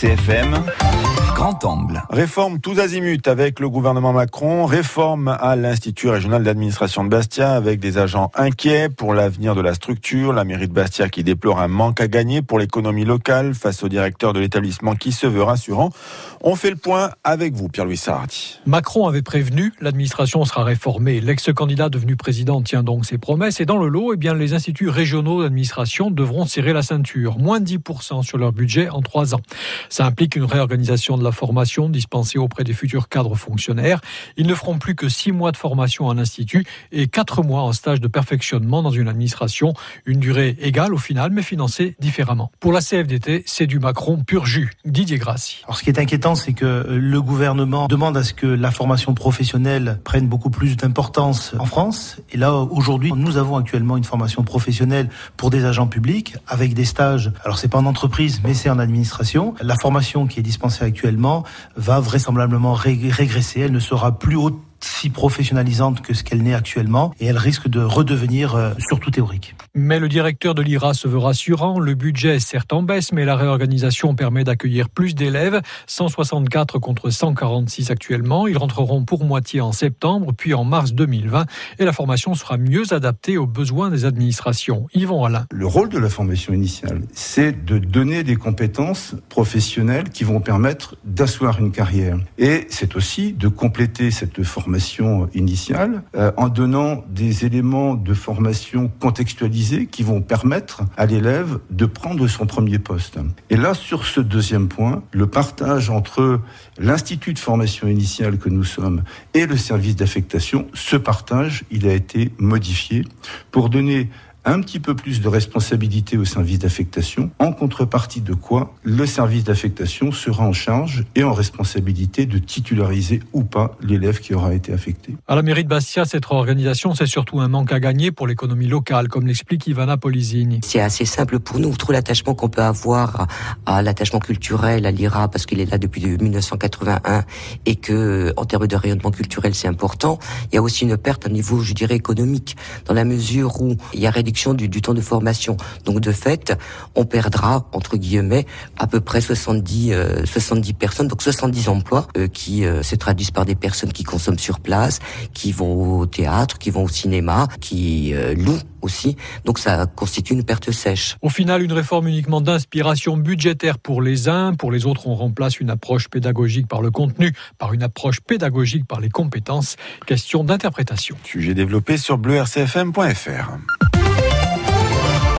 CFM. Grand angle. Réforme tous azimuts avec le gouvernement Macron, réforme à l'Institut régional d'administration de Bastia avec des agents inquiets pour l'avenir de la structure, la mairie de Bastia qui déplore un manque à gagner pour l'économie locale face au directeur de l'établissement qui se veut rassurant. On fait le point avec vous, Pierre-Louis Sardi. Macron avait prévenu, l'administration sera réformée. L'ex-candidat devenu président tient donc ses promesses et dans le lot, eh bien, les instituts régionaux d'administration devront serrer la ceinture. Moins de 10% sur leur budget en trois ans. Ça implique une réorganisation de la formation dispensée auprès des futurs cadres fonctionnaires. Ils ne feront plus que six mois de formation en institut et quatre mois en stage de perfectionnement dans une administration. Une durée égale au final, mais financée différemment. Pour la CFDT, c'est du Macron pur jus. Didier Grassi. Alors, ce qui est inquiétant, c'est que le gouvernement demande à ce que la formation professionnelle prenne beaucoup plus d'importance en France. Et là, aujourd'hui, nous avons actuellement une formation professionnelle pour des agents publics avec des stages. Alors, c'est pas en entreprise, mais c'est en administration. La formation qui est dispensée actuellement va vraisemblablement régresser. Elle ne sera plus haute si professionnalisante que ce qu'elle n'est actuellement et elle risque de redevenir euh, surtout théorique. Mais le directeur de l'IRA se veut rassurant. Le budget est certes en baisse, mais la réorganisation permet d'accueillir plus d'élèves, 164 contre 146 actuellement. Ils rentreront pour moitié en septembre, puis en mars 2020, et la formation sera mieux adaptée aux besoins des administrations. Yvon Alain. Le rôle de la formation initiale, c'est de donner des compétences professionnelles qui vont permettre d'asseoir une carrière. Et c'est aussi de compléter cette formation initiale euh, en donnant des éléments de formation contextualisés qui vont permettre à l'élève de prendre son premier poste. Et là, sur ce deuxième point, le partage entre l'institut de formation initiale que nous sommes et le service d'affectation, ce partage, il a été modifié pour donner un petit peu plus de responsabilité au service d'affectation, en contrepartie de quoi le service d'affectation sera en charge et en responsabilité de titulariser ou pas l'élève qui aura été affecté. À la mairie de Bastia, cette organisation, c'est surtout un manque à gagner pour l'économie locale, comme l'explique Ivana Polizini. C'est assez simple pour nous. Tout l'attachement qu'on peut avoir à l'attachement culturel, à l'IRA, parce qu'il est là depuis 1981 et que, en termes de rayonnement culturel, c'est important. Il y a aussi une perte au niveau, je dirais, économique, dans la mesure où il y a réduction du, du, temps de formation. Donc de fait, on perdra entre guillemets à peu près 70 euh, 70 personnes, donc 70 emplois euh, qui euh, se traduisent par des personnes qui consomment sur place, qui vont au théâtre, qui vont au cinéma, qui euh, louent aussi. Donc ça constitue une perte sèche. Au final, une réforme uniquement d'inspiration budgétaire pour les uns, pour les autres, on remplace une approche pédagogique par le contenu, par une approche pédagogique par les compétences. Question d'interprétation. Sujet développé sur bleurcfm.fr.